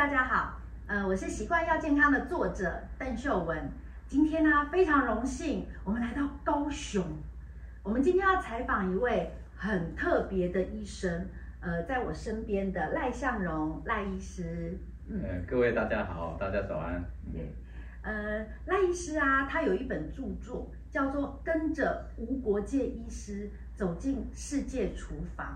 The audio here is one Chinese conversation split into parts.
大家好，呃，我是习惯要健康的作者邓秀文。今天呢，非常荣幸，我们来到高雄。我们今天要采访一位很特别的医生，呃，在我身边的赖向荣赖医师。嗯，呃、各位大家好，大家早安。对，呃，赖医师啊，他有一本著作叫做《跟着无国界医师走进世界厨房》。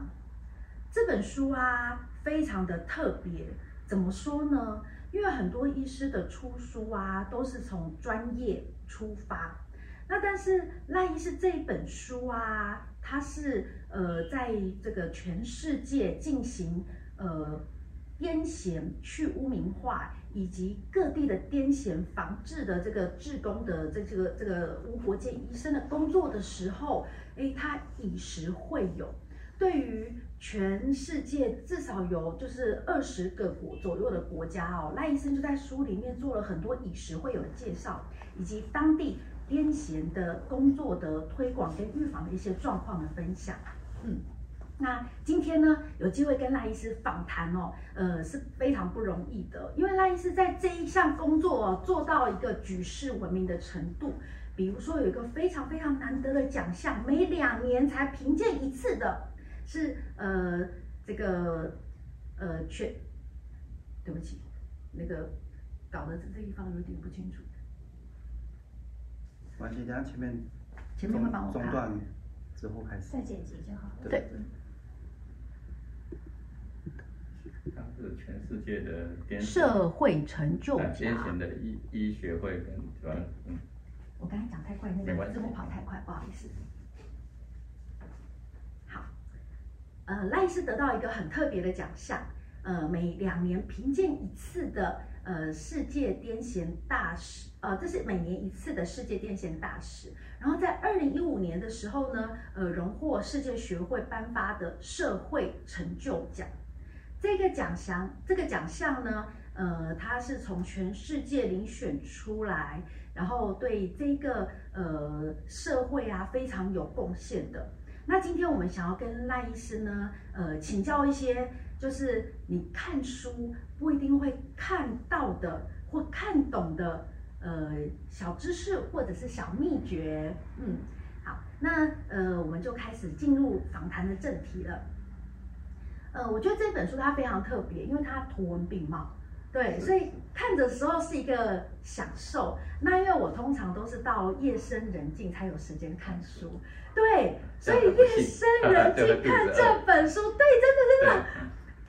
这本书啊，非常的特别。怎么说呢？因为很多医师的出书啊，都是从专业出发。那但是赖医师这一本书啊，它是呃，在这个全世界进行呃癫痫去污名化，以及各地的癫痫防治的这个志工的这这个这个无国界医生的工作的时候，诶，他以时会友。对于全世界至少有就是二十个国左右的国家哦，赖医生就在书里面做了很多以实会有的介绍，以及当地癫痫的工作的推广跟预防的一些状况的分享。嗯，那今天呢，有机会跟赖医师访谈哦，呃是非常不容易的，因为赖医师在这一项工作哦做到一个举世闻名的程度，比如说有一个非常非常难得的奖项，每两年才评鉴一次的。是呃，这个呃，全，对不起，那个搞得这这地方有点不清楚。完全等下前面，前面会帮我中断之后开始。再剪辑就好了。对。它是全世界的癫社会成就奖。癫痫的医医学会跟主要嗯。我刚才讲太快，那个字幕跑太快，不好意思。呃，赖是得到一个很特别的奖项，呃，每两年评鉴一次的呃世界癫痫大使，呃，这是每年一次的世界癫痫大使。然后在二零一五年的时候呢，呃，荣获世界学会颁发的社会成就奖。这个奖项，这个奖项呢，呃，它是从全世界遴选出来，然后对这个呃社会啊非常有贡献的。那今天我们想要跟赖医师呢，呃，请教一些，就是你看书不一定会看到的或看懂的，呃，小知识或者是小秘诀。嗯，好，那呃，我们就开始进入访谈的正题了。呃，我觉得这本书它非常特别，因为它图文并茂。对，所以看的时候是一个享受。那因为我通常都是到夜深人静才有时间看书，对，所以夜深人静看这本书，对，真的真的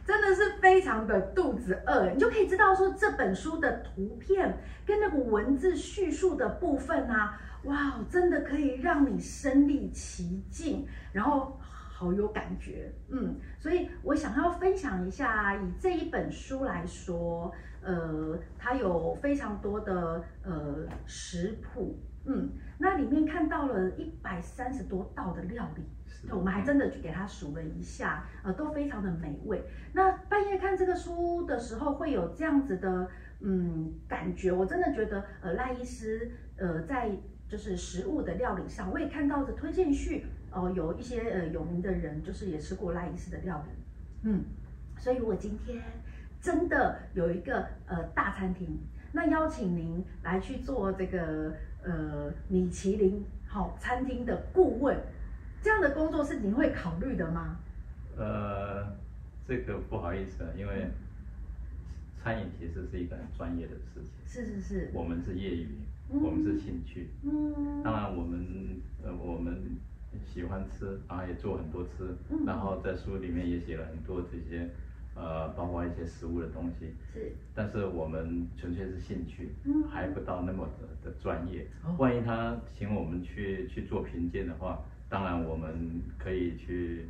真的是非常的肚子饿。你就可以知道说这本书的图片跟那个文字叙述的部分啊，哇，真的可以让你身历其境，然后。好有感觉，嗯，所以我想要分享一下，以这一本书来说，呃，它有非常多的呃食谱，嗯，那里面看到了一百三十多道的料理，我们还真的去给它数了一下，呃，都非常的美味。那半夜看这个书的时候，会有这样子的，嗯，感觉，我真的觉得，呃，赖医师，呃，在就是食物的料理上，我也看到的推荐序。哦，有一些呃有名的人，就是也吃过赖医师的料理，嗯，所以如果今天真的有一个呃大餐厅，那邀请您来去做这个呃米其林好餐厅的顾问，这样的工作是您会考虑的吗？呃，这个不好意思啊，因为餐饮其实是一个很专业的事情，是是是，我们是业余，嗯、我们是兴趣，嗯，当然我们呃我们。喜欢吃，然后也做很多吃，嗯、然后在书里面也写了很多这些，呃，包括一些食物的东西。是，但是我们纯粹是兴趣，嗯、还不到那么的的专业。哦、万一他请我们去去做评鉴的话，当然我们可以去，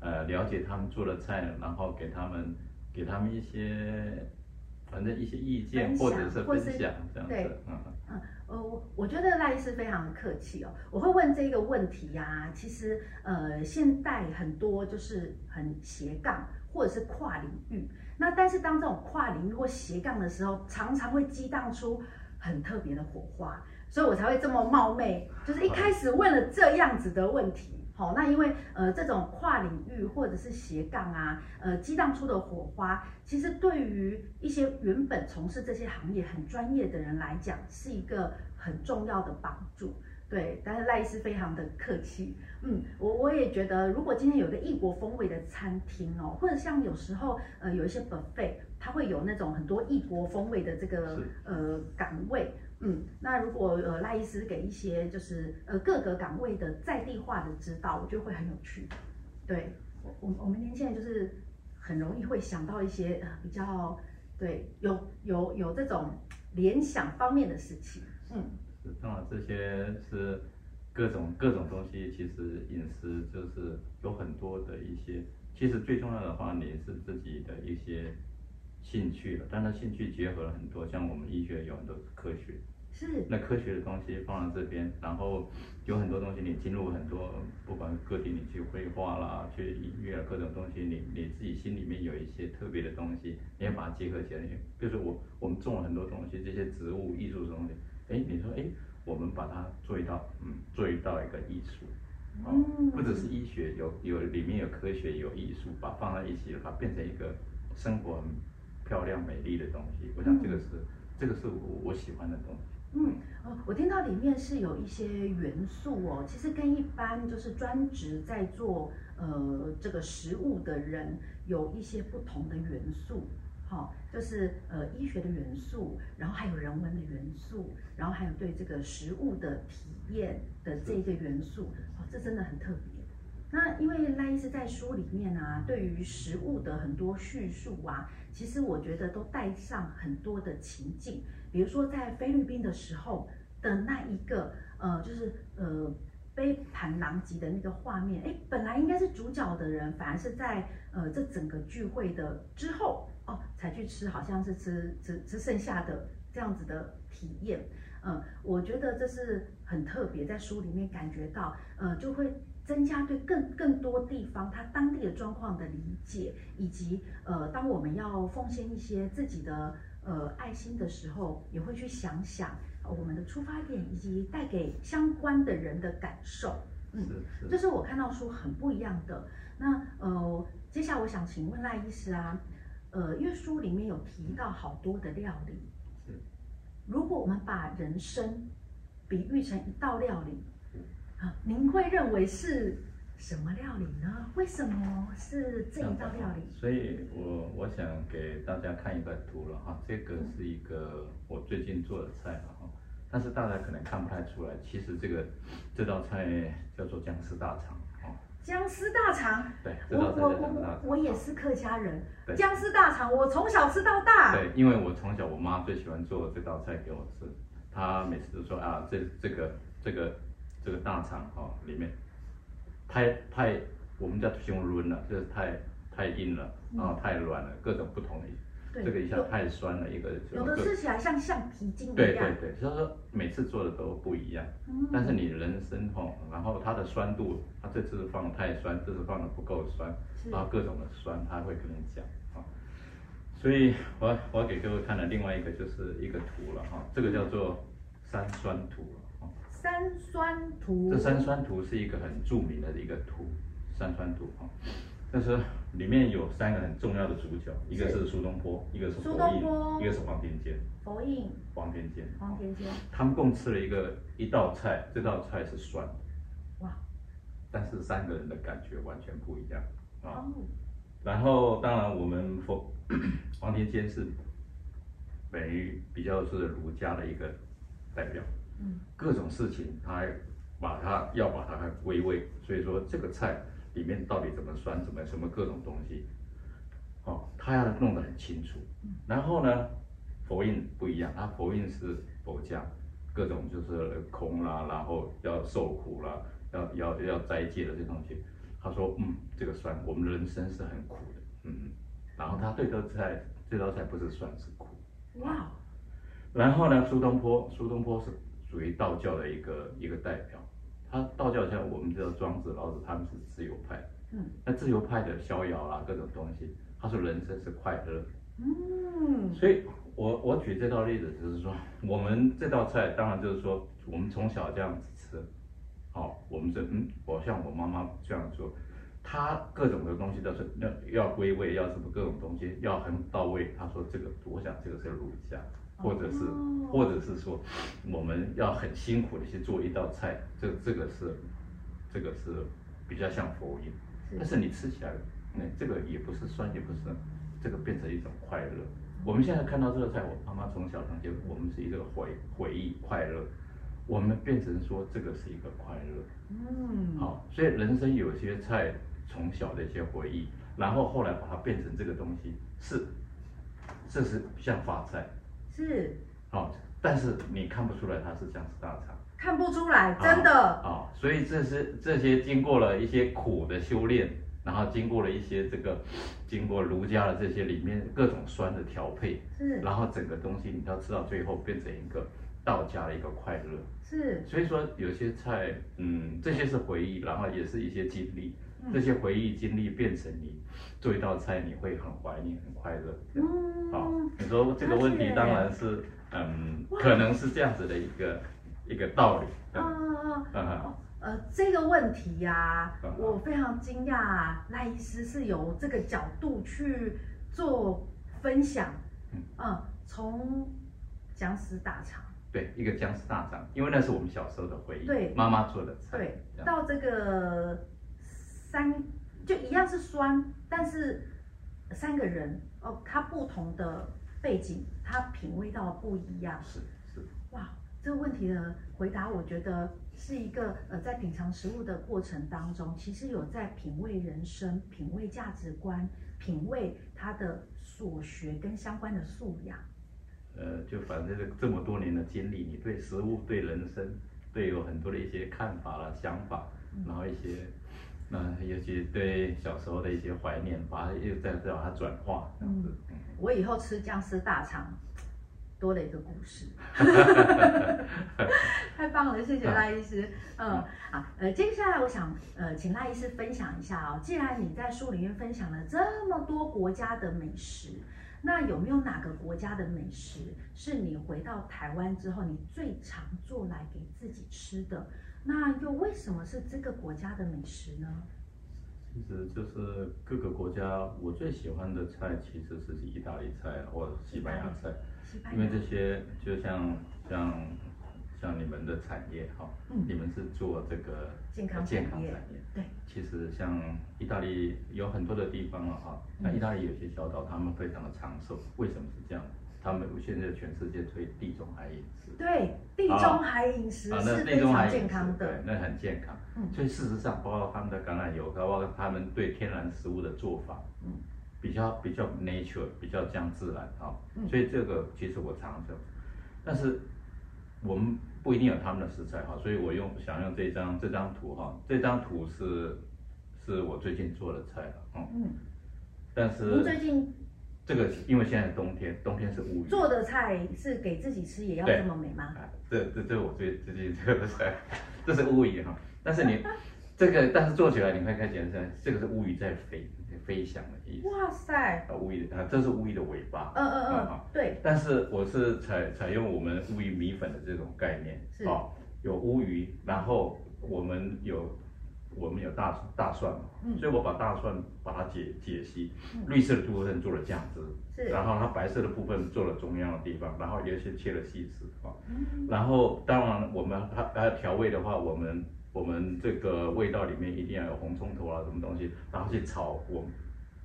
呃，了解他们做的菜，然后给他们给他们一些，反正一些意见或者是分享这样子，对嗯。嗯呃，我我觉得赖医师非常客气哦。我会问这个问题呀、啊，其实呃，现代很多就是很斜杠或者是跨领域。那但是当这种跨领域或斜杠的时候，常常会激荡出很特别的火花，所以我才会这么冒昧，就是一开始问了这样子的问题。好，那因为呃这种跨领域或者是斜杠啊，呃激荡出的火花，其实对于一些原本从事这些行业很专业的人来讲，是一个很重要的帮助。对，但是赖医师非常的客气，嗯，我我也觉得，如果今天有个异国风味的餐厅哦，或者像有时候呃有一些 buffet，它会有那种很多异国风味的这个呃岗位。嗯，那如果呃赖医师给一些就是呃各个岗位的在地化的指导，我觉得会很有趣。对，我我我们年轻人就是很容易会想到一些呃比较对有有有这种联想方面的事情。嗯，是当然这些是各种各种东西，其实饮食就是有很多的一些，其实最重要的话，你是自己的一些。兴趣了，但他兴趣结合了很多，像我们医学有很多科学，是那科学的东西放到这边，然后有很多东西你进入很多，不管个体你去绘画啦，去音乐啊，各种东西，你你自己心里面有一些特别的东西，你要把它结合起来。比如说我我们种了很多东西，这些植物艺术的东西，哎，你说哎，我们把它做一道，嗯，做一道一个艺术，哦，不只是医学，有有里面有科学有艺术，把放在一起，把它变成一个生活。漂亮美丽的东西，我想这个是，嗯、这个是我我喜欢的东西。嗯，哦，我听到里面是有一些元素哦，其实跟一般就是专职在做呃这个食物的人有一些不同的元素，好、哦，就是呃医学的元素，然后还有人文的元素，然后还有对这个食物的体验的这个元素，哦，这真的很特别。那因为赖医师在书里面啊，对于食物的很多叙述啊，其实我觉得都带上很多的情境，比如说在菲律宾的时候的那一个呃，就是呃杯盘狼藉的那个画面，哎，本来应该是主角的人，反而是在呃这整个聚会的之后哦才去吃，好像是吃吃吃剩下的这样子的体验，呃，我觉得这是很特别，在书里面感觉到呃就会。增加对更更多地方它当地的状况的理解，以及呃，当我们要奉献一些自己的呃爱心的时候，也会去想想我们的出发点，以及带给相关的人的感受。嗯，这是我看到书很不一样的。那呃，接下来我想请问赖医师啊，呃，因为书里面有提到好多的料理，是，如果我们把人生比喻成一道料理。啊，您会认为是什么料理呢？为什么是这一道料理？所以我我想给大家看一个图了哈，这个是一个我最近做的菜了哈，但是大家可能看不太出来，其实这个这道菜叫做僵尸大肠哈。姜丝大肠，对，我我我我也是客家人，僵尸大肠我从小吃到大。对，因为我从小我妈最喜欢做这道菜给我吃，她每次都说啊，这这个这个。这个大肠哈、哦、里面太太我们叫胸润了，就是太太硬了，然后太软了，各种不同的。这个一下太酸了，一个有的吃起来像橡皮筋一样。对对对，所以说每次做的都不一样。嗯、但是你人参哈，然后它的酸度，它这次放的太酸，这次放的不够酸，然后各种的酸，它会跟你讲啊。所以我我给各位看了另外一个就是一个图了哈，这个叫做三酸图。三酸图，这三酸图是一个很著名的一个图，三酸图哈。但是里面有三个很重要的主角，一个是苏东坡，一个是佛印，一个是黄庭坚。佛印、黄庭坚、黄庭坚，他们共吃了一个一道菜，这道菜是酸的。哇！但是三个人的感觉完全不一样啊。然后当然我们佛 黄庭坚是等于比较是儒家的一个代表。各种事情，他把它要把它归位，所以说这个菜里面到底怎么酸，怎么什么各种东西，哦，他要弄得很清楚。然后呢，佛印不一样，他佛印是佛教，各种就是空啦，然后要受苦啦，要要要斋戒的这东西。他说，嗯，这个酸，我们人生是很苦的，嗯。然后他对这道菜，这道菜不是酸是苦。哇。然后呢，苏东坡，苏东坡是。属于道教的一个一个代表，他道教像我们知道庄子、老子，他们是自由派。嗯，那自由派的逍遥啊，各种东西，他说人生是快乐。嗯，所以我我举这道例子就是说，我们这道菜当然就是说，我们从小这样子吃，好，我们是嗯，我像我妈妈这样做，她各种的东西都是要要归位，要什么各种东西要很到位。她说这个，我想这个是儒家，或者是或者是说我们要很辛苦的去做一道菜，这这个是这个是比较像佛音，但是你吃起来，那这个也不是酸，也不是，这个变成一种快乐。我们现在看到这个菜，我妈妈从小长就我们是一个回回忆快乐，我们变成说这个是一个快乐，嗯，好，所以人生有些菜从小的一些回忆，然后后来把它变成这个东西，是，这是像发菜，是，好，但是你看不出来它是僵尸大肠，看不出来，真的，啊，所以这是这些经过了一些苦的修炼。然后经过了一些这个，经过儒家的这些里面各种酸的调配，是，然后整个东西你要吃到最后变成一个道家的一个快乐，是。所以说有些菜，嗯，这些是回忆，然后也是一些经历，这些回忆经历变成你做一道菜，你会很怀念、很快乐。嗯，好，你说这个问题当然是，嗯，可能是这样子的一个一个道理。啊啊啊！呃，这个问题呀、啊，我非常惊讶、啊，赖医师是由这个角度去做分享。嗯，从僵尸大肠，对，一个僵尸大肠，因为那是我们小时候的回忆，对，妈妈做的菜。对，到这个三，就一样是酸，但是三个人哦，他不同的背景，他品味到不一样。是是，哇。这个问题的回答，我觉得是一个呃，在品尝食物的过程当中，其实有在品味人生、品味价值观、品味他的所学跟相关的素养。呃，就反正这么多年的经历，你对食物、对人生，对有很多的一些看法啦、想法，嗯、然后一些，那、呃、尤其对小时候的一些怀念，把它又再再把它转化这样子。嗯，我以后吃僵尸大肠。多了一个故事，太棒了，谢谢赖医师。嗯，好，呃，接下来我想呃，请赖医师分享一下哦。既然你在书里面分享了这么多国家的美食，那有没有哪个国家的美食是你回到台湾之后你最常做来给自己吃的？那又为什么是这个国家的美食呢？其实就是各个国家我最喜欢的菜其实是意大利菜或者西班牙菜。因为这些就像像像你们的产业哈，嗯、你们是做这个健康产业，对。其实像意大利有很多的地方了哈，那意大利有些小岛，他们非常的长寿，为什么是这样？他们现在全世界推地中海饮食，对，地中海饮食是非常健康的，对，那很健康。嗯，所以事实上，包括他们的橄榄油，包括他们对天然食物的做法，嗯。比较比较 nature，比较这样自然哈，所以这个其实我常常，但是我们不一定有他们的食材哈，所以我用想用这张这张图哈，这张图是是我最近做的菜了，嗯，但是最近这个因为现在冬天，冬天是乌鱼，做的菜是给自己吃也要这么美吗？这这这我最最近这个菜，这是乌鱼哈，但是你这个但是做起来你会看起来这个是乌鱼在飞。飞翔的意思。哇塞！啊，乌鱼啊，这是乌鱼的尾巴。嗯嗯嗯。对。但是我是采采用我们乌鱼米粉的这种概念。是。哦，有乌鱼，然后我们有我们有大大蒜嘛，嗯，所以我把大蒜把它解解析，绿色的部分做了酱汁，是。然后它白色的部分做了中央的地方，然后有些切了细丝啊。嗯。然后当然我们它它调味的话，我们。我们这个味道里面一定要有红葱头啊，什么东西，然后去炒。我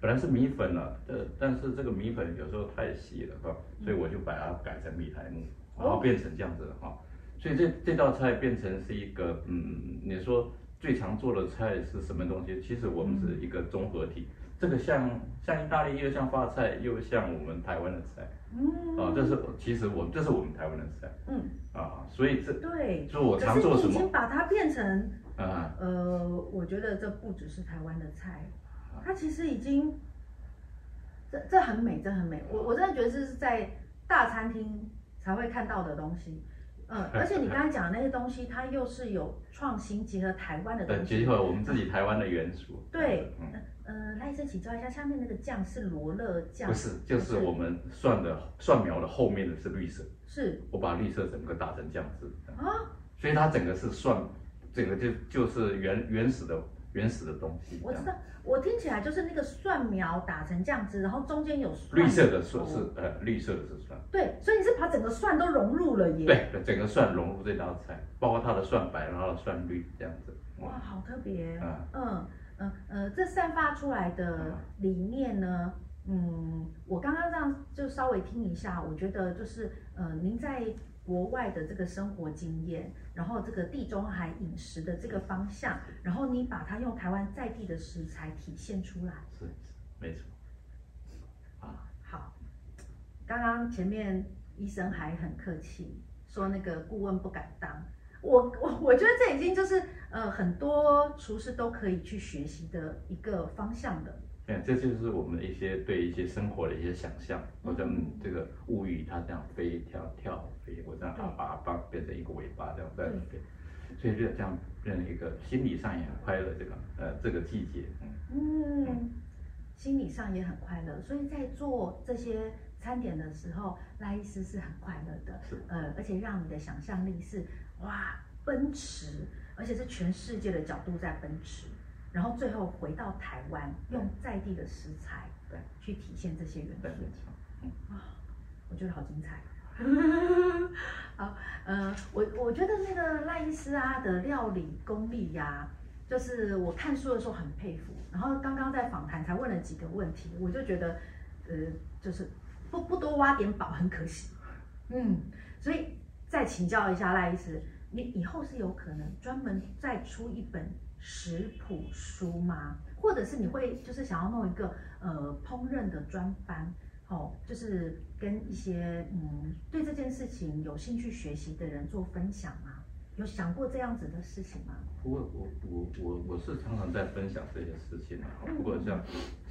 本来是米粉了，呃，但是这个米粉有时候太细了哈，所以我就把它改成米苔目，然后变成这样子的哈。所以这这道菜变成是一个，嗯，你说最常做的菜是什么东西？其实我们是一个综合体。这个像像意大利，又像法菜，又像我们台湾的菜。嗯，啊，这是其实我这是我们台湾的菜，嗯，啊，所以这对，就我常做什么？已经把它变成啊，呃，我觉得这不只是台湾的菜，它其实已经，这这很美，这很美，我我真的觉得这是在大餐厅才会看到的东西，嗯，而且你刚才讲的那些东西，它又是有创新，结合台湾的东西，结合我们自己台湾的元素，对，嗯。呃，赖医生请教一下，下面那个酱是罗勒酱？不是，就是我们蒜的蒜苗的后面的是绿色。是。我把绿色整个打成酱汁。啊。所以它整个是蒜，整个就就是原原始的原始的东西。我知道，我听起来就是那个蒜苗打成这样子，然后中间有蒜。绿色的蒜是呃绿色的是蒜。对，所以你是把整个蒜都融入了耶。对，整个蒜融入这道菜，包括它的蒜白，然后的蒜绿这样子。哇，好特别。嗯嗯嗯呃，这散发出来的理念呢？嗯，我刚刚这样就稍微听一下，我觉得就是呃，您在国外的这个生活经验，然后这个地中海饮食的这个方向，然后你把它用台湾在地的食材体现出来，是，没错。啊，好，刚刚前面医生还很客气，说那个顾问不敢当，我我我觉得这已经就是呃很多厨师都可以去学习的一个方向的。嗯，这就是我们的一些对一些生活的一些想象。或者嗯，这个物语它这样飞跳跳飞，我这样啊把它变成一个尾巴这样在飞，所以就这样变成一个心理上也很快乐。这个呃这个季节，嗯嗯，心理上也很快乐。所以在做这些餐点的时候，赖医师是很快乐的。是呃，而且让你的想象力是哇奔驰，而且是全世界的角度在奔驰。然后最后回到台湾，用在地的食材，对，去体现这些元素。嗯啊，我觉得好精彩。好，呃，我我觉得那个赖医师啊的料理功力呀、啊，就是我看书的时候很佩服。然后刚刚在访谈才问了几个问题，我就觉得，呃，就是不不多挖点宝很可惜。嗯，所以再请教一下赖医师，你以后是有可能专门再出一本？食谱书吗？或者是你会就是想要弄一个呃烹饪的专班，哦，就是跟一些嗯对这件事情有兴趣学习的人做分享吗？有想过这样子的事情吗？不过我我我我是常常在分享这些事情啊。不过像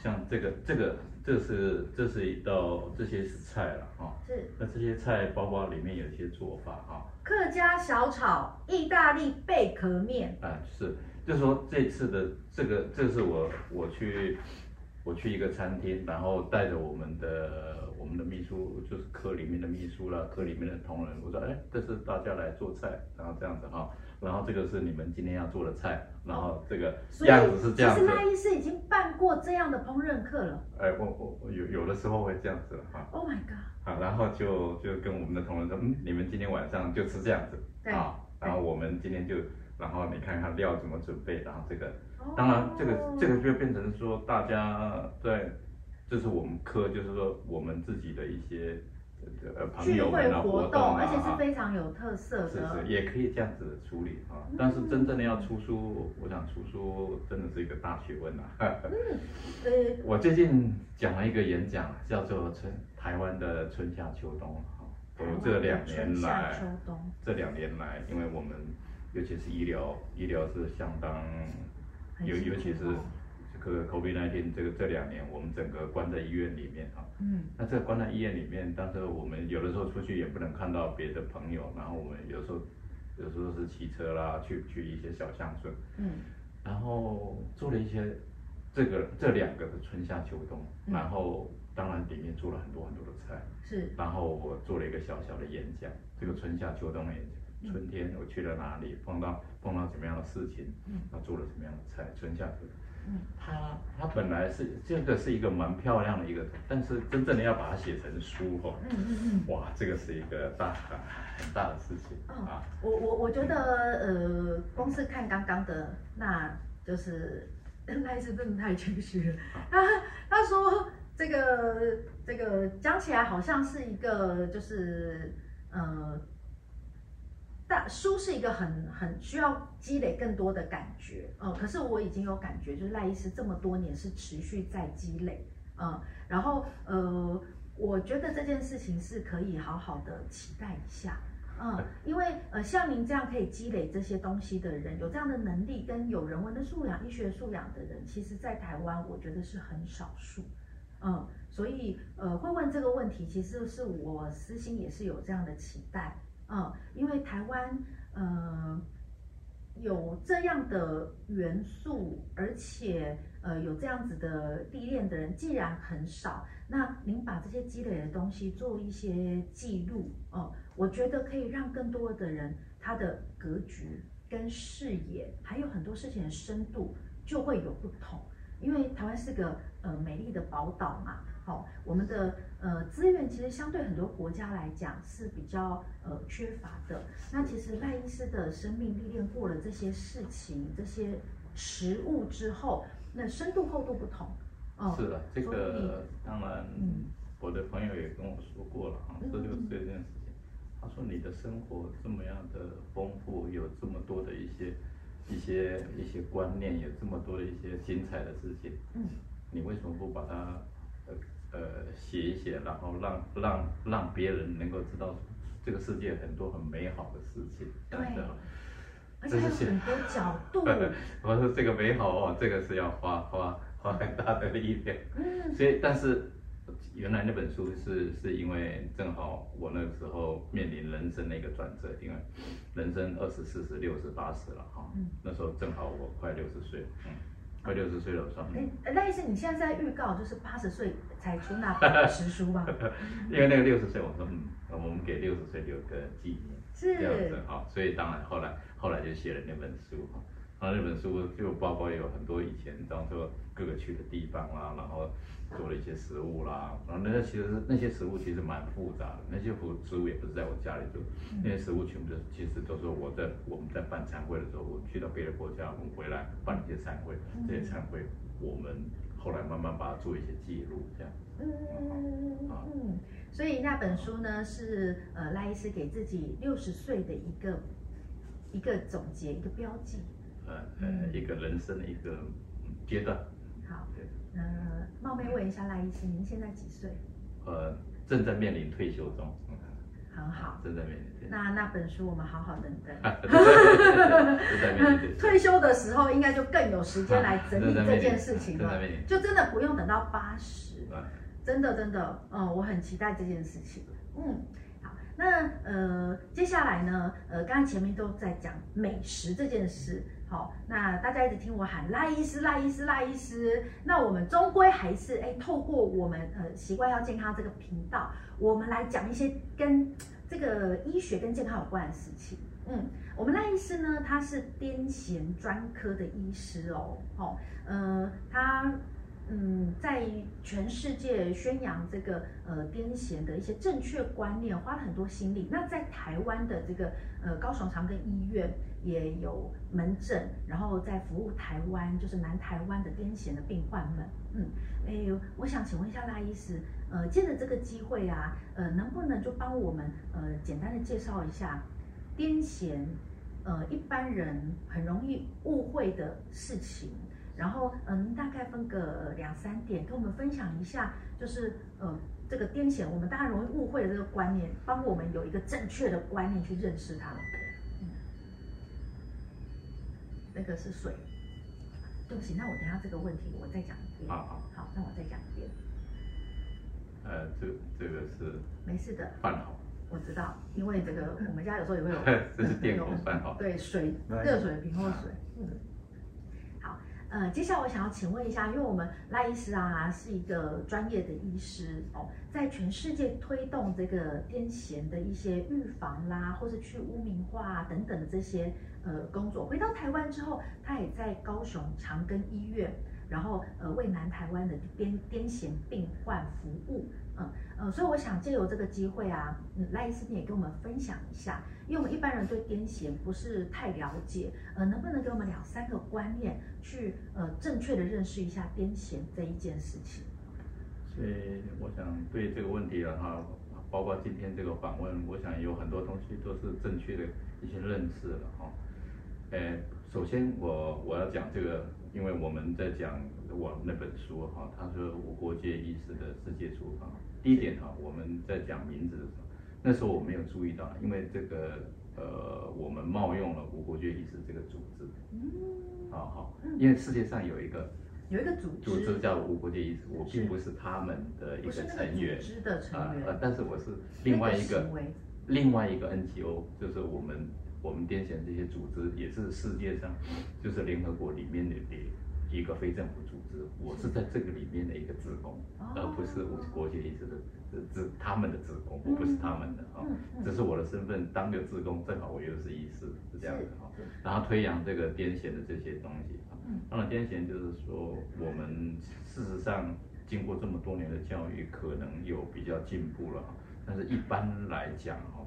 像这个这个这是这是一道这些是菜了哈。是。那这些菜包包里面有一些做法哈。客家小炒、意大利贝壳面。啊，是。就是说这次的这个，这是我我去我去一个餐厅，然后带着我们的我们的秘书，就是科里面的秘书啦，科里面的同仁，我说，哎，这是大家来做菜，然后这样子哈，然后这个是你们今天要做的菜，然后这个样子是这样子。其实赖医师已经办过这样的烹饪课了。哎，我我我有有的时候会这样子哈。Oh my god！好，然后就就跟我们的同仁说，嗯，你们今天晚上就吃这样子，对啊，然后我们今天就。然后你看看料怎么准备，然后这个，当然这个这个就变成说大家在，这是我们科，就是说我们自己的一些呃朋友们的活动，而且是非常有特色的，是是也可以这样子的处理啊。但是真正的要出书，我想出书真的是一个大学问呐。嗯，我最近讲了一个演讲，叫做春台湾的春夏秋冬哈。我这两年来，这两年来，因为我们。尤其是医疗，医疗是相当，尤尤其是这个 COVID-19 这个这两年，我们整个关在医院里面啊。嗯。那这个关在医院里面，但是我们有的时候出去也不能看到别的朋友，然后我们有时候有时候是骑车啦，去去一些小乡村。嗯。然后做了一些这个这两个的春夏秋冬，然后当然里面做了很多很多的菜。是。然后我做了一个小小的演讲，这个春夏秋冬的演讲。春天我去了哪里？碰到碰到什么样的事情？嗯，他做了什么样的菜？春夏秋冬。嗯，他他本来是这个是一个蛮漂亮的一个，但是真正的要把它写成书哦，嗯嗯嗯，哇，这个是一个大很大的事情啊。我我我觉得呃，光是看刚刚的，那就是 那一次真的太谦虚了。他他说这个这个讲起来好像是一个就是呃。但书是一个很很需要积累更多的感觉，呃，可是我已经有感觉，就是赖医师这么多年是持续在积累，嗯，然后呃，我觉得这件事情是可以好好的期待一下，嗯，因为呃，像您这样可以积累这些东西的人，有这样的能力跟有人文的素养、医学素养的人，其实在台湾我觉得是很少数，嗯，所以呃，会问这个问题，其实是我私心也是有这样的期待。嗯，因为台湾呃有这样的元素，而且呃有这样子的历练的人，既然很少，那您把这些积累的东西做一些记录，哦、呃，我觉得可以让更多的人他的格局跟视野，还有很多事情的深度就会有不同。因为台湾是个呃美丽的宝岛嘛，好、哦，我们的呃资源其实相对很多国家来讲是比较呃缺乏的。那其实赖医师的生命历练过了这些事情、这些实物之后，那深度厚度不同。哦，是的，这个当然，嗯，我的朋友也跟我说过了啊，这就是这件事情。他说你的生活这么样的丰富，有这么多的一些。一些一些观念，有这么多的一些精彩的事情，嗯，你为什么不把它呃呃写一写，然后让让让别人能够知道这个世界很多很美好的事情，对，而且有很多角度。我说这个美好哦，这个是要花花花很大的力量，嗯，所以但是。原来那本书是是因为正好我那个时候面临人生的一个转折，因为人生二十四十六十八十了哈，那时候正好我快六十岁，嗯，快六十岁了，我说，哎，赖医生，你现在在预告就是八十岁才出那本 实书吗？因为那个六十岁，我说嗯，我们给六十岁留个纪念，是这样子哈，所以当然后来后来就写了那本书哈。然后那本书就包括有很多以前当做各个去的地方啦，然后做了一些食物啦，然后那些其实那些食物其实蛮复杂的，那些食物也不是在我家里做，那些食物全部都其实都是我在我们在办餐会的时候，我去到别的国家，我们回来办一些餐会，这些餐会我们后来慢慢把它做一些记录，这样。嗯嗯，所以那本书呢是呃赖医师给自己六十岁的一个一个总结，一个标记。呃呃，一个人生的一个阶段。好，呃，冒昧问一下赖医师，您现在几岁？呃，正在面临退休中。很好，正在面临。那那本书我们好好等等。退休的时候应该就更有时间来整理这件事情了，就真的不用等到八十。真的真的，嗯，我很期待这件事情。嗯。好那呃，接下来呢，呃，刚刚前面都在讲美食这件事，好，那大家一直听我喊赖医师、赖医师、赖医师，那我们终归还是哎，透过我们呃习惯要健康这个频道，我们来讲一些跟这个医学跟健康有关的事情。嗯，我们赖医师呢，他是癫痫专科的医师哦，好，呃，他。嗯，在全世界宣扬这个呃癫痫的一些正确观念，花了很多心力。那在台湾的这个呃高雄长庚医院也有门诊，然后在服务台湾就是南台湾的癫痫的病患们。嗯，哎，我想请问一下赖医师，呃，借着这个机会啊，呃，能不能就帮我们呃简单的介绍一下癫痫，呃，一般人很容易误会的事情？然后，嗯，大概分个两三点，跟我们分享一下，就是，呃，这个癫痫，我们大家容易误会的这个观念，帮我们有一个正确的观念去认识它。嗯，那个是水，对不起，那我等下这个问题我再讲一遍。好好，好，那我再讲一遍。呃，这这个是没事的，饭好，我知道，因为这个我们家有时候也会有，这是电工饭好，对，水，热水瓶或水，嗯。呃，接下来我想要请问一下，因为我们赖医师啊是一个专业的医师哦，在全世界推动这个癫痫的一些预防啦，或是去污名化啊等等的这些呃工作，回到台湾之后，他也在高雄长庚医院，然后呃为南台湾的癫癫痫病患服务。嗯呃，所以我想借由这个机会啊，嗯，赖医师你也跟我们分享一下，因为我们一般人对癫痫不是太了解，呃，能不能给我们两三个观念，去呃正确的认识一下癫痫这一件事情？所以我想对这个问题的话，包括今天这个访问，我想有很多东西都是正确的一些认识了哈。呃，首先我我要讲这个，因为我们在讲。我那本书哈，他说无国界医师的世界厨房。第一点哈，我们在讲名字的时候，那时候我没有注意到，因为这个呃，我们冒用了无国界医师这个组织。嗯。好好，因为世界上有一个有一个组织，组织叫无国界医师，我并不是他们的一个成员。组织的成员。呃，但是我是另外一个另外一个 NGO，就是我们我们癫痫这些组织也是世界上就是联合国里面的一个非政府组织，我是在这个里面的一个职工，而不是我国学医师的职他们的职工，我不是他们的啊，只是我的身份，当个职工，正好我又是医师，是这样的哈。然后推扬这个癫痫的这些东西啊，当然癫痫就是说我们事实上经过这么多年的教育，可能有比较进步了，但是一般来讲哈，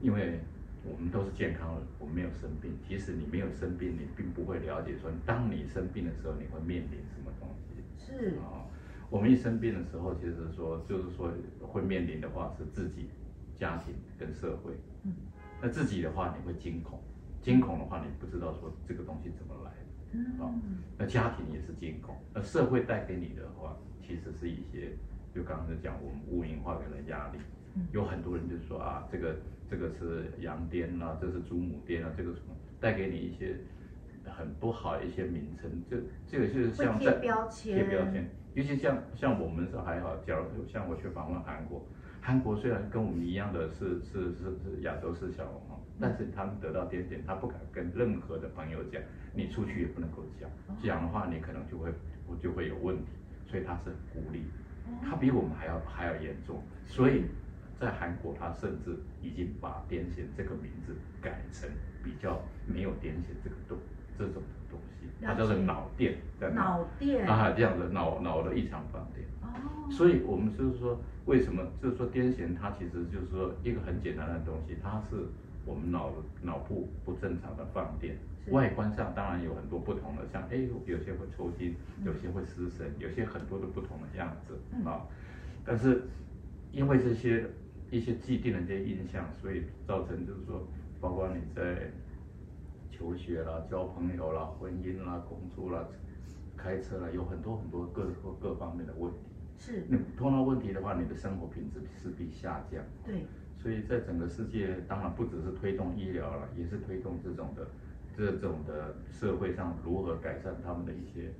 因为。我们都是健康的，我们没有生病。即使你没有生病，你并不会了解说，当你生病的时候，你会面临什么东西。是啊，我们一生病的时候，其实说就是说会面临的话是自己、家庭跟社会。嗯。那自己的话，你会惊恐，惊恐的话，你不知道说这个东西怎么来的。嗯。啊，那家庭也是惊恐，那社会带给你的话，其实是一些，就刚刚讲我们污名化给的压力。嗯。有很多人就说啊，这个。这个是羊癫啊，这是祖母癫啊，这个什么带给你一些很不好的一些名称，这这个就是像在贴标签，贴标签，尤其像像我们是还好，假如像我去访问韩国，韩国虽然跟我们一样的是是是是亚洲四小龙哈，但是他们得到癫痫，他不敢跟任何的朋友讲，你出去也不能够讲，这样的话你可能就会就会有问题，所以他是孤立，他比我们还要还要严重，所以。在韩国，他甚至已经把癫痫这个名字改成比较没有癫痫这个东这种东西，它叫做脑癫，脑电啊，这样的脑脑的异常放电。哦，所以我们就是说，为什么就是说癫痫它其实就是说一个很简单的东西，它是我们脑脑部不正常的放电，外观上当然有很多不同的，像哎有些会抽筋，有些会失神，有些很多的不同的样子啊，但是因为这些。一些既定的这些印象，所以造成就是说，包括你在求学啦、交朋友啦、婚姻啦、工作啦、开车啦，有很多很多各各各方面的问题。是。你碰到问题的话，你的生活品质势必下降。对。所以在整个世界，当然不只是推动医疗了，也是推动这种的这种的社会上如何改善他们的一些。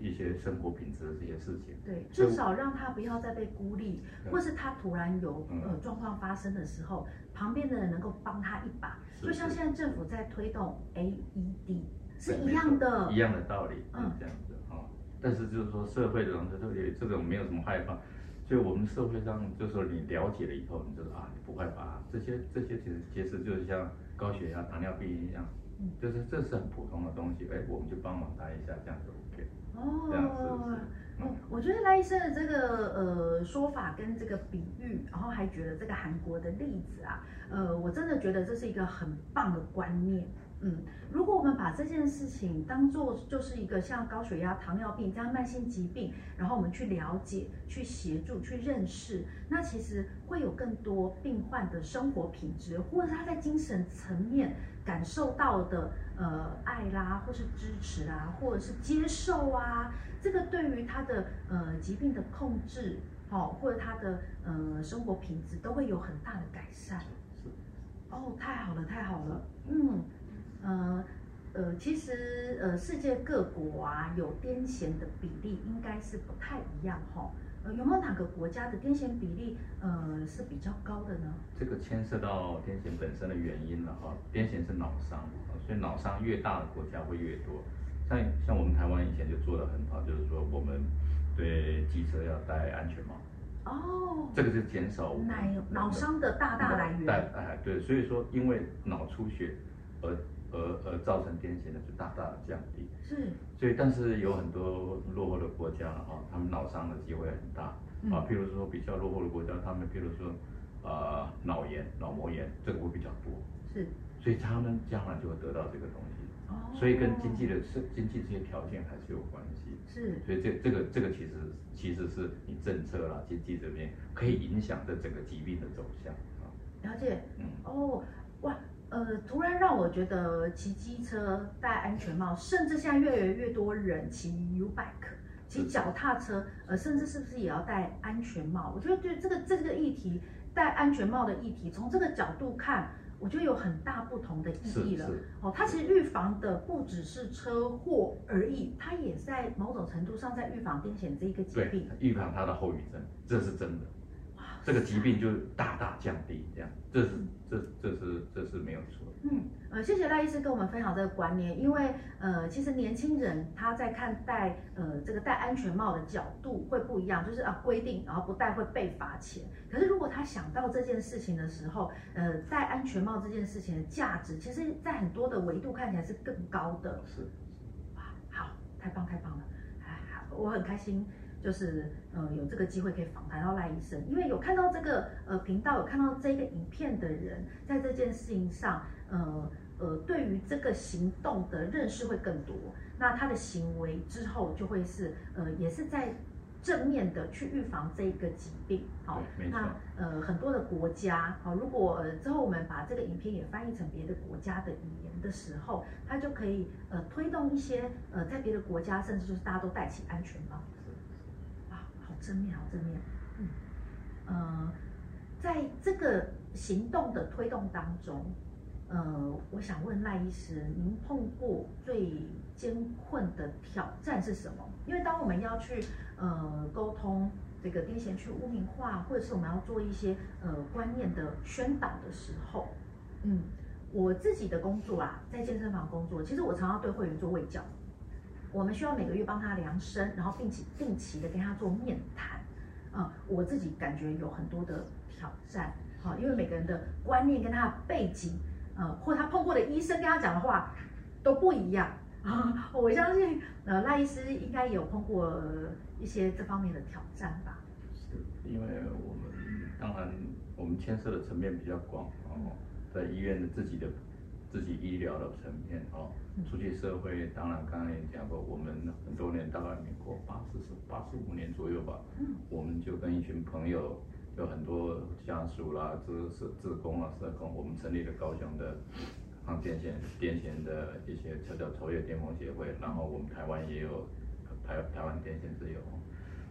一些生活品质的这些事情，对，至少让他不要再被孤立，或是他突然有呃状况发生的时候，旁边的人能够帮他一把，就像现在政府在推动 AED 是一样的，一样的道理，嗯，这样子啊。但是就是说社会的人这里这种没有什么害怕，所以我们社会上就是说你了解了以后，你就说啊，你不害怕，这些这些其实其实就是像高血压、糖尿病一样，就是这是很普通的东西，哎，我们就帮忙他一下，这样子哦，嗯，我觉得赖医生的这个呃说法跟这个比喻，然后还觉得这个韩国的例子啊，呃，我真的觉得这是一个很棒的观念。嗯，如果我们把这件事情当做就是一个像高血压、糖尿病这样慢性疾病，然后我们去了解、去协助、去认识，那其实会有更多病患的生活品质，或者他在精神层面感受到的呃爱啦，或是支持啊，或者是接受啊，这个对于他的呃疾病的控制，好、哦，或者他的呃生活品质都会有很大的改善。是，哦，太好了，太好了，嗯。呃呃，其实呃，世界各国啊，有癫痫的比例应该是不太一样哈。呃，有没有哪个国家的癫痫比例呃是比较高的呢？这个牵涉到癫痫本身的原因了哈。癫痫是脑伤，所以脑伤越大的国家会越多。像像我们台湾以前就做得很好，就是说我们对机车要戴安全帽。哦。这个是减少脑脑伤的大大来源。哎，对，所以说因为脑出血而。而而造成癫痫的就大大的降低，是，所以但是有很多落后的国家哈，他们脑伤的机会很大，啊，譬如说比较落后的国家，他们譬如说，呃，脑炎、脑膜炎这个会比较多，是，所以他们将来就会得到这个东西，哦，所以跟经济的是经济这些条件还是有关系，是，所以这这个这个其实其实是你政策啦、经济这边可以影响这整个疾病的走向啊，了解，嗯，哦，哇。呃，突然让我觉得骑机车戴安全帽，甚至现在越来越多人骑 U bike，骑脚踏车，呃，甚至是不是也要戴安全帽？我觉得对这个这个议题，戴安全帽的议题，从这个角度看，我觉得有很大不同的意义了。哦，它其实预防的不只是车祸而已，它也在某种程度上在预防癫痫这一个疾病，预防它的后遗症，这是真的。哇，这个疾病就大大降低，这样，这是这这是这是没有错。嗯，呃，谢谢赖医师跟我们分享这个观念，因为呃，其实年轻人他在看待呃这个戴安全帽的角度会不一样，就是啊规定然后不戴会被罚钱。可是如果他想到这件事情的时候，呃，戴安全帽这件事情的价值，其实在很多的维度看起来是更高的。是，哇，好，太棒太棒了，哎，好，我很开心。就是呃有这个机会可以访谈到赖医生，因为有看到这个呃频道，有看到这个影片的人，在这件事情上，呃呃对于这个行动的认识会更多，那他的行为之后就会是呃也是在正面的去预防这一个疾病。好，那呃很多的国家，好，如果之后我们把这个影片也翻译成别的国家的语言的时候，它就可以呃推动一些呃在别的国家，甚至就是大家都戴起安全帽。正面好正面，嗯，呃，在这个行动的推动当中，呃，我想问赖医师，您碰过最艰困的挑战是什么？因为当我们要去呃沟通这个癫痫去污名化，或者是我们要做一些呃观念的宣导的时候，嗯，我自己的工作啊，在健身房工作，其实我常常对会员做卫教。我们需要每个月帮他量身，然后并且定期的跟他做面谈，啊、嗯，我自己感觉有很多的挑战，好，因为每个人的观念跟他的背景，呃，或他碰过的医生跟他讲的话都不一样啊。我相信，呃，赖医师应该有碰过一些这方面的挑战吧？是，因为我们当然我们牵涉的层面比较广哦，在医院的自己的。自己医疗的层面哦，出去社会，当然刚刚也讲过，我们很多年，大概民国八十是八十五年左右吧，我们就跟一群朋友，有很多家属啦、志是志工啊、社工，我们成立了高雄的抗癫痫癫痫的一些叫叫超越巅峰协会，然后我们台湾也有台台湾癫痫之友。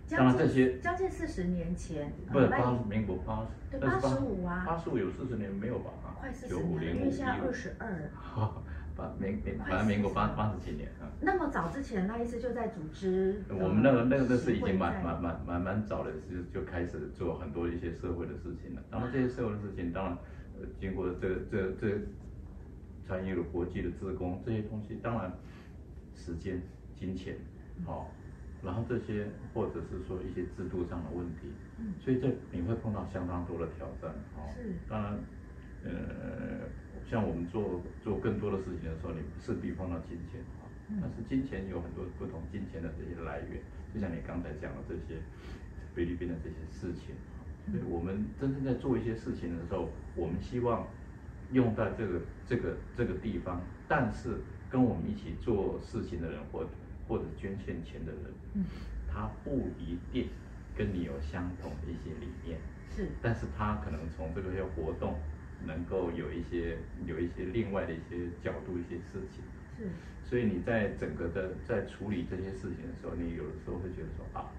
当然这些将近四十年前，不是八民国八十，八十五啊，八十五有四十年没有吧？快四十年，因为现在二十二。好，八民民反正民国八八十几年啊。那么早之前，那一次就在组织。我们那个那个那是已经蛮蛮蛮蛮蛮早的，就就开始做很多一些社会的事情了。然后这些社会的事情，当然呃经过这这这参与了国际的志工这些东西，当然时间、金钱，好。然后这些，或者是说一些制度上的问题，嗯，所以这你会碰到相当多的挑战，哦，是，当然，呃，像我们做做更多的事情的时候，你势必碰到金钱，啊，但是金钱有很多不同金钱的这些来源，就像你刚才讲的这些菲律宾的这些事情，所以我们真正在做一些事情的时候，我们希望用在这个这个这个地方，但是跟我们一起做事情的人或者。或者捐献钱的人，嗯，他不一定跟你有相同的一些理念，是，但是他可能从这个些活动，能够有一些有一些另外的一些角度一些事情，是，所以你在整个的在处理这些事情的时候，你有的时候会觉得说啊，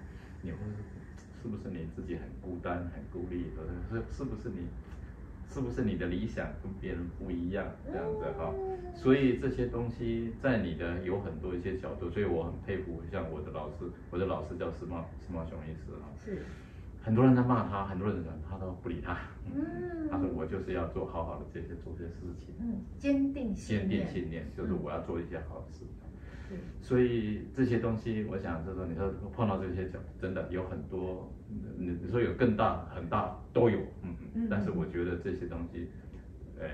你会是不是你自己很孤单很孤立，或者是是不是你？是不是你的理想跟别人不一样这样子哈？所以这些东西在你的有很多一些角度，所以我很佩服像我的老师，我的老师叫司马司马雄医师哈。是。很多人在骂他，很多人讲他都不理他。嗯。他说我就是要做好好的这些做这些事情。嗯。坚定信念。坚定信念就是我要做一些好事。所以这些东西，我想就是，你说碰到这些角，真的有很多，你你说有更大很大都有，嗯嗯。但是我觉得这些东西，呃，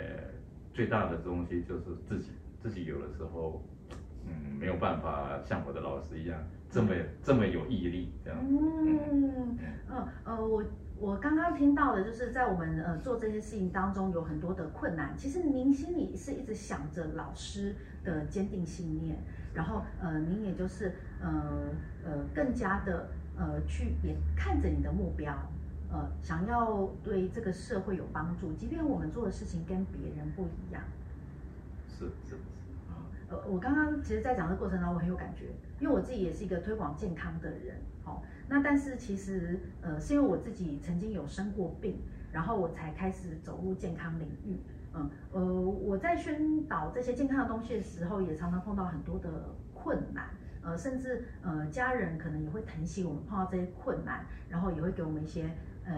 最大的东西就是自己自己有的时候，嗯，没有办法像我的老师一样这么这么有毅力这样。嗯嗯呃我我刚刚听到的就是在我们呃做这些事情当中有很多的困难，其实您心里是一直想着老师的坚定信念。然后，呃，您也就是，呃，呃，更加的，呃，去也看着你的目标，呃，想要对这个社会有帮助，即便我们做的事情跟别人不一样。是是是。我刚刚其实，在讲的过程当中，我很有感觉，因为我自己也是一个推广健康的人，好，那但是其实，呃，是因为我自己曾经有生过病，然后我才开始走入健康领域。嗯，呃，我在宣导这些健康的东西的时候，也常常碰到很多的困难，呃，甚至呃，家人可能也会疼惜我们碰到这些困难，然后也会给我们一些呃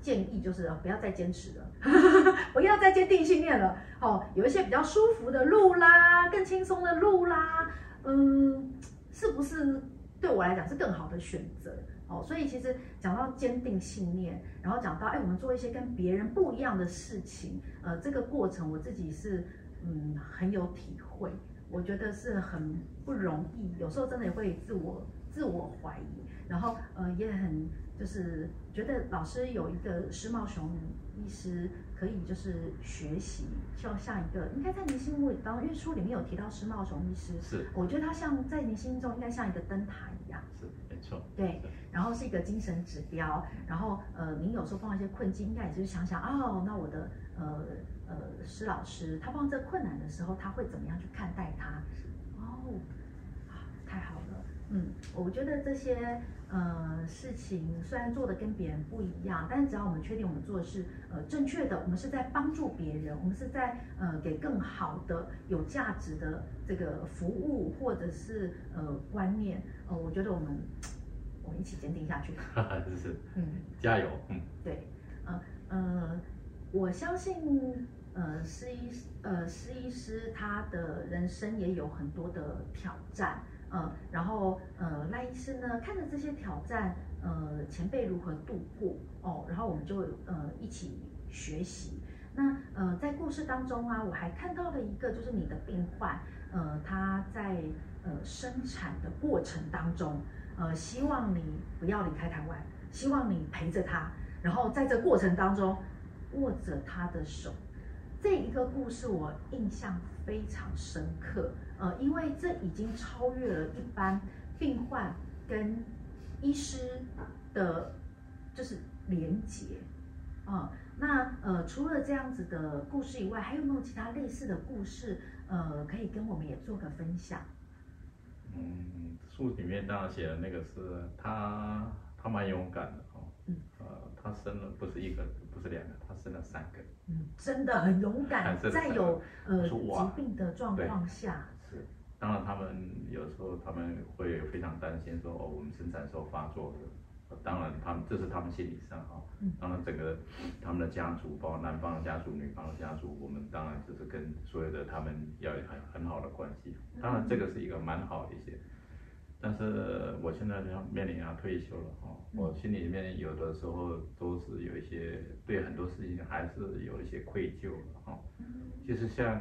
建议就是不要再坚持了，不要再坚定信念了。哦，有一些比较舒服的路啦，更轻松的路啦，嗯，是不是对我来讲是更好的选择？哦，所以其实讲到坚定信念，然后讲到哎，我们做一些跟别人不一样的事情，呃，这个过程我自己是嗯很有体会，我觉得是很不容易，有时候真的也会自我自我怀疑，然后呃也很就是觉得老师有一个施茂雄医师可以就是学习，就像一个应该在您心目当中，因为书里面有提到施茂雄医师，是，我觉得他像在您心中应该像一个灯塔一样，是没错，对。然后是一个精神指标，然后呃，您有时候碰到一些困境，应该也是想想哦，那我的呃呃施老师，他碰到这困难的时候，他会怎么样去看待他？哦，啊，太好了，嗯，我觉得这些呃事情虽然做的跟别人不一样，但是只要我们确定我们做的是呃正确的，我们是在帮助别人，我们是在呃给更好的有价值的这个服务或者是呃观念，呃，我觉得我们。我们一起坚定下去，是是，嗯，加油，嗯，对，呃呃，我相信，呃，施医呃施医师他的人生也有很多的挑战，呃，然后呃赖医师呢看着这些挑战，呃前辈如何度过哦，然后我们就呃一起学习。那呃在故事当中啊，我还看到了一个就是你的病患，呃他在呃生产的过程当中。呃，希望你不要离开台湾，希望你陪着他，然后在这过程当中握着他的手，这一个故事我印象非常深刻。呃，因为这已经超越了一般病患跟医师的，就是连结啊、呃。那呃，除了这样子的故事以外，还有没有其他类似的故事？呃，可以跟我们也做个分享。嗯，书里面当然写的那个是他，他蛮勇敢的哦。嗯。呃，他生了不是一个，不是两个，他生了三个。嗯，真的很勇敢，在有呃疾病的状况下。是，当然他们有时候他们会非常担心说，哦，我们生产时候发作的。当然，他们这是他们心理上哈。当然，整个他们的家族，包括男方的家族、女方的家族，我们当然就是跟所有的他们要有很很好的关系。当然，这个是一个蛮好的一些。但是我现在要面临要退休了哈，我心里面有的时候都是有一些对很多事情还是有一些愧疚的哈。其实像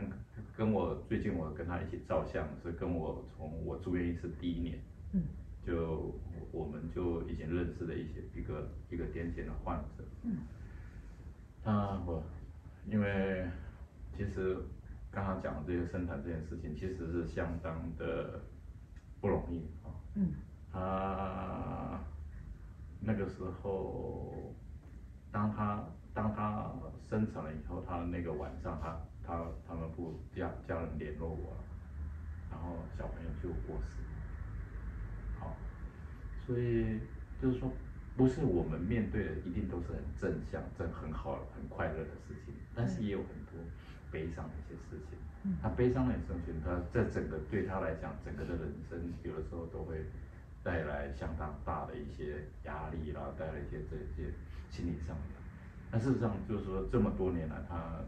跟我最近我跟他一起照相，是跟我从我住院医师第一年，嗯就。我们就已经认识了一些一个一个癫痫的患者。嗯。他，我因为其实刚刚讲的这些生产这件事情，其实是相当的不容易啊。嗯。他那个时候，当他当他生产了以后，他的那个晚上他，他他他们不家家人联络我，然后小朋友就过世。好所以就是说，不是我们面对的一定都是很正向、正很好、很快乐的事情，但是也有很多悲伤的一些事情。他悲伤的事情，他在整个对他来讲，整个的人生有的时候都会带来相当大的一些压力啦，带来一些这些心理上的。但事实上，就是说这么多年来，他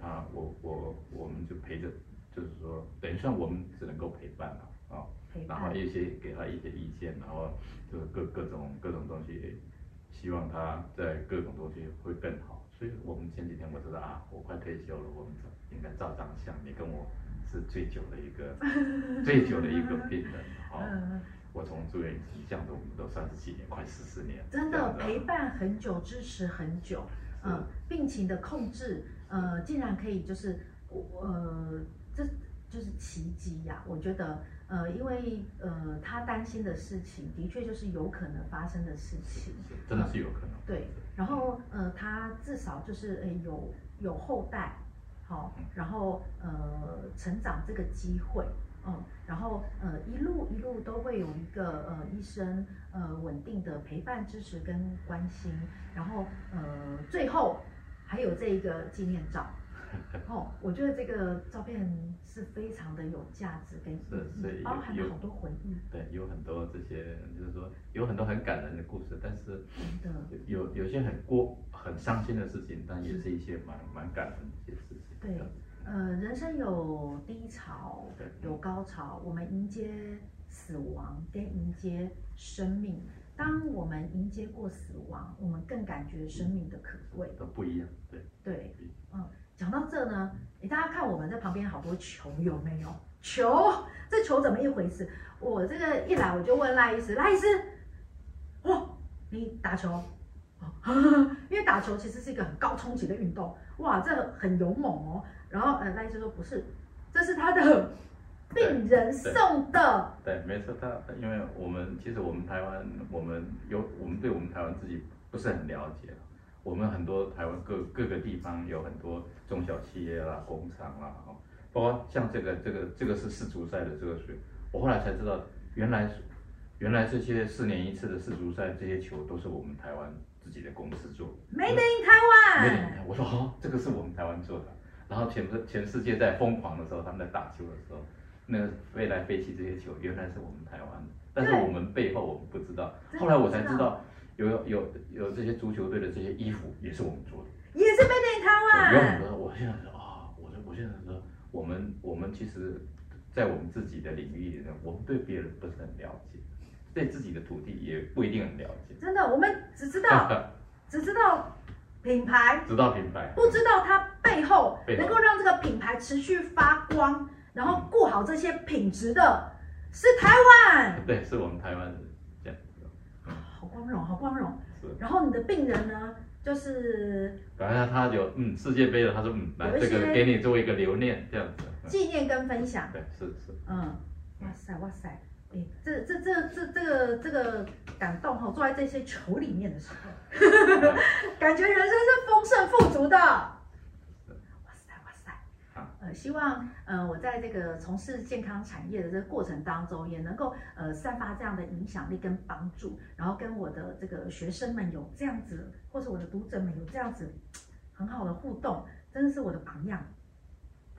他我我我们就陪着，就是说等于算我们只能够陪伴了啊。然后一些给他一些意见，然后就是各各种各种东西，希望他在各种东西会更好。所以我们前几天我知道啊，我快退休了，我们应该照张相。你跟我是最久的一个 最久的一个病人，好，我从住院这样子，我们都三十几年，快四十年，真的陪伴很久，支持很久，嗯，病情的控制，呃，竟然可以就是，呃，这就是奇迹呀，我觉得。呃，因为呃，他担心的事情，的确就是有可能发生的事情，真的是有可能。对，然后呃，他至少就是呃有有后代，好，然后呃成长这个机会，嗯，然后呃一路一路都会有一个呃医生呃稳定的陪伴、支持跟关心，然后呃最后还有这一个纪念照。哦，我觉得这个照片是非常的有价值跟意义，包含了好多回忆。对，有很多这些，就是说有很多很感人的故事，但是有有些很过很伤心的事情，但也是一些蛮蛮感人的一些事情。对，呃，人生有低潮，有高潮，我们迎接死亡跟迎接生命。当我们迎接过死亡，我们更感觉生命的可贵。都不一样，对。对，嗯，讲到这呢，诶，大家看我们这旁边好多球有没有？球，这球怎么一回事？我这个一来我就问赖医师，赖医师，哇，你打球？哦，因为打球其实是一个很高冲击的运动，哇，这很勇猛哦。然后呃，赖医师说不是，这是他的。病人送的，对，对，没错，他因为我们其实我们台湾，我们有我们对我们台湾自己不是很了解，我们很多台湾各各个地方有很多中小企业啦、工厂啦，哈，包括像这个这个这个是世足赛的这个水，我后来才知道，原来原来这些四年一次的世足赛这些球都是我们台湾自己的公司做的，Made in Taiwan。我说哦，这个是我们台湾做的，然后全全世界在疯狂的时候，他们在打球的时候。那个飞来飞去这些球，原来是我们台湾的，但是我们背后我们不知道。后来我才知道，有有有这些足球队的这些衣服也是我们做的，也是 Made in Taiwan。有很多，我现在说啊，我我现在说，我们我们其实，在我们自己的领域里面，我们对别人不是很了解，对自己的土地也不一定很了解。真的，我们只知道 只知道品牌，知道品牌，不知道它背后能够让这个品牌持续发光。然后顾好这些品质的，是台湾。对，是我们台湾人这样好光荣，好光荣。是。然后你的病人呢，就是。反正他有嗯世界杯的，他说嗯来这个给你作为一个留念这样子。纪念跟分享。对，是是。嗯，哇塞哇塞，哎，这这这这这个这个感动哈，坐在这些球里面的时候，感觉人生是丰盛富足的。呃，希望呃我在这个从事健康产业的这个过程当中，也能够呃散发这样的影响力跟帮助，然后跟我的这个学生们有这样子，或是我的读者们有这样子很好的互动，真的是我的榜样。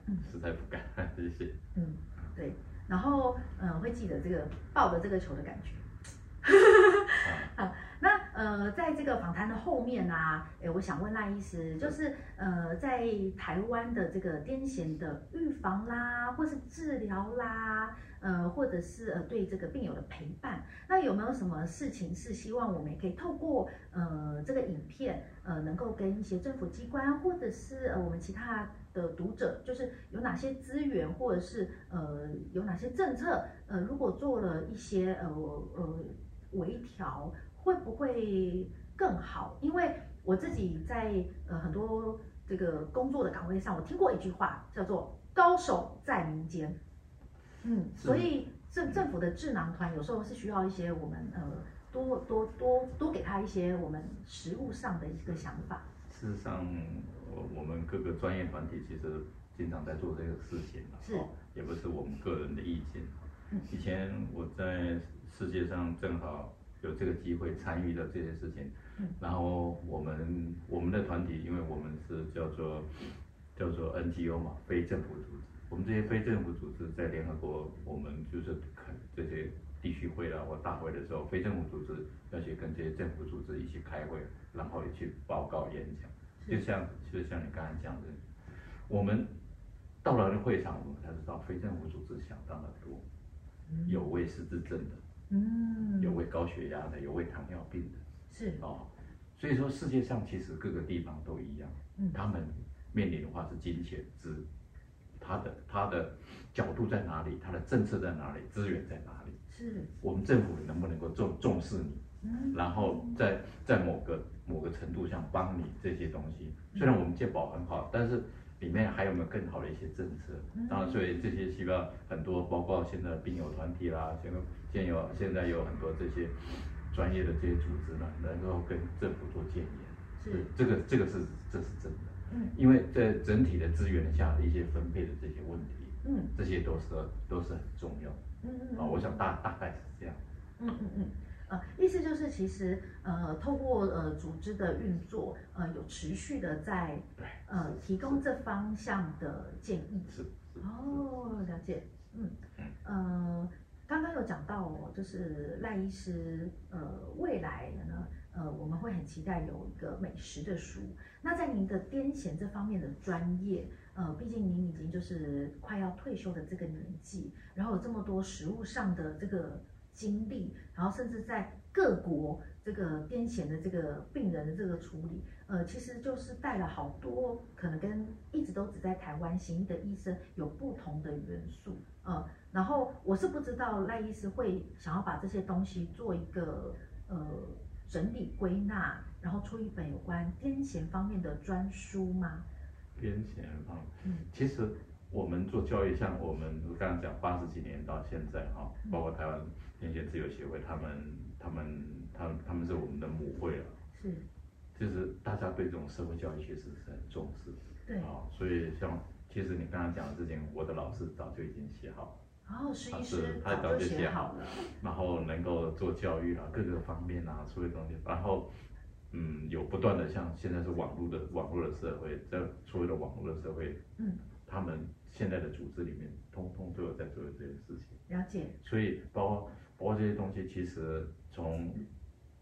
嗯，实在不敢，谢谢。嗯，对，然后嗯、呃、会记得这个抱着这个球的感觉。好，那呃，在这个访谈的后面啊，诶，我想问赖医师，就是呃，在台湾的这个癫痫的预防啦，或是治疗啦，呃，或者是呃对这个病友的陪伴，那有没有什么事情是希望我们也可以透过呃这个影片，呃，能够跟一些政府机关，或者是呃我们其他的读者，就是有哪些资源，或者是呃有哪些政策，呃，如果做了一些呃呃。微调会不会更好？因为我自己在呃很多这个工作的岗位上，我听过一句话叫做“高手在民间”。嗯，所以政政府的智囊团有时候是需要一些我们呃多多多多给他一些我们实务上的一个想法。事实上，我我们各个专业团体其实经常在做这个事情，是，也不是我们个人的意见。以前我在世界上正好有这个机会参与到这些事情，然后我们我们的团体，因为我们是叫做叫做 NGO 嘛，非政府组织，我们这些非政府组织在联合国，我们就是开这些地区会啦或大会的时候，非政府组织要去跟这些政府组织一起开会，然后也去报告演讲，就像就像你刚才讲的，我们到了会场，我们才知道非政府组织想当的多。有位失智症的，嗯，有位高血压的，有位糖尿病的，是。哦，所以说世界上其实各个地方都一样，嗯，他们面临的话是金钱资，他的他的角度在哪里，他的政策在哪里，资源在哪里，是，我们政府能不能够重重视你，嗯，然后在在某个某个程度上帮你这些东西，虽然我们健保很好，但是。里面还有没有更好的一些政策？当然，所以这些希望很多，包括现在病友团体啦，现在现有现在有很多这些专业的这些组织呢，能够跟政府做建言。是这个这个是这是真的。嗯，因为在整体的资源下的一些分配的这些问题，嗯，这些都是都是很重要。嗯嗯。啊，我想大大概是这样。嗯嗯嗯。呃，意思就是其实呃，透过呃组织的运作，呃，有持续的在呃提供这方向的建议。是。哦，了解。嗯。呃，刚刚有讲到哦，就是赖医师，呃，未来呢，呃，我们会很期待有一个美食的书。那在您的癫痫这方面的专业，呃，毕竟您已经就是快要退休的这个年纪，然后有这么多食物上的这个。经历，然后甚至在各国这个癫痫的这个病人的这个处理，呃，其实就是带了好多可能跟一直都只在台湾行医的医生有不同的元素，呃，然后我是不知道赖医师会想要把这些东西做一个呃整理归纳，然后出一本有关癫痫方面的专书吗？癫痫方面，嗯，其实我们做教育，像我们刚刚讲八十几年到现在哈，包括台湾。癫痫自由协会，他们、他们、他们、他们是我们的母会了。是，就是大家对这种社会教育其实是很重视。对。啊、哦，所以像其实你刚刚讲的事情，我的老师早就已经写好了。哦，是医师他早就写好了。然后能够做教育啊，各个方面啊，所有东西，然后嗯，有不断的像现在是网络的网络的社会，在所有的网络的社会，嗯，他们现在的组织里面，通通都有在做这件事情。了解。所以包括。包括这些东西其实从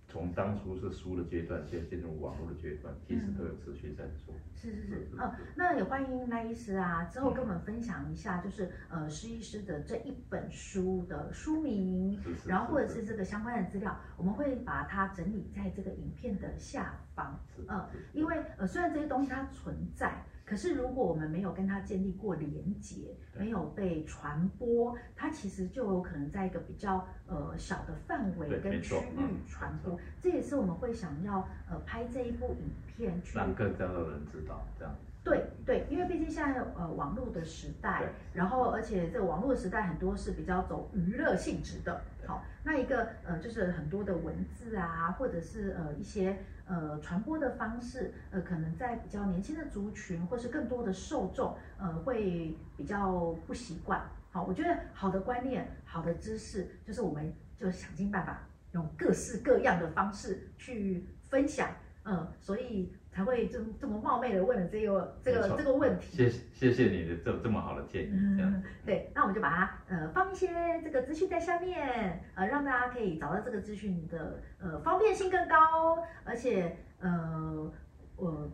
从当初是书的阶段，现在进入网络的阶段，其实都有持续在做。是是是，哦，那也欢迎赖医师啊，之后跟我们分享一下，就是呃施医师的这一本书的书名，然后或者是这个相关的资料，我们会把它整理在这个影片的下方。嗯，因为呃虽然这些东西它存在。可是，如果我们没有跟他建立过连接，没有被传播，它其实就有可能在一个比较呃小的范围跟区域传播。这也是我们会想要呃拍这一部影片去让更多的人知道这样。对对，因为毕竟现在呃网络的时代，然后而且这网络时代很多是比较走娱乐性质的。好，那一个呃就是很多的文字啊，或者是呃一些。呃，传播的方式，呃，可能在比较年轻的族群，或是更多的受众，呃，会比较不习惯。好，我觉得好的观念、好的知识，就是我们就想尽办法用各式各样的方式去分享。嗯，所以才会这这么冒昧的问了这个这个这个问题。谢谢谢谢你的这这么好的建议。嗯，对，那我们就把它呃放一些这个资讯在下面，呃，让大家可以找到这个资讯的呃方便性更高，而且呃呃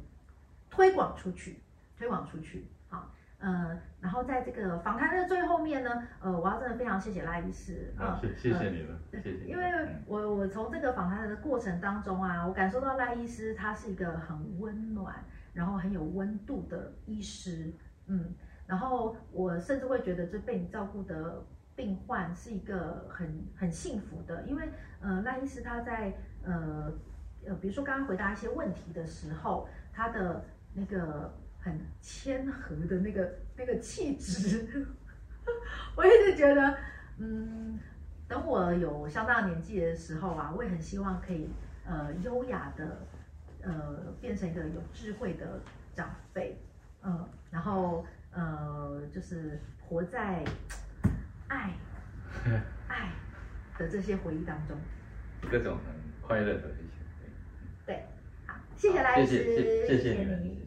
推广出去，推广出去。呃，然后在这个访谈的最后面呢，呃，我要真的非常谢谢赖医师啊，谢谢谢你了，谢谢。因为我我从这个访谈的过程当中啊，我感受到赖医师他是一个很温暖，然后很有温度的医师，嗯，然后我甚至会觉得这被你照顾的病患是一个很很幸福的，因为呃赖医师他在呃呃比如说刚刚回答一些问题的时候，他的那个。很谦和的那个那个气质，我一直觉得，嗯，等我有相当年纪的时候啊，我也很希望可以呃优雅的呃变成一个有智慧的长辈，嗯、呃，然后呃就是活在爱 爱的这些回忆当中，各种很快乐的一些，对，好，谢谢赖医师，谢谢谢谢你。谢谢你。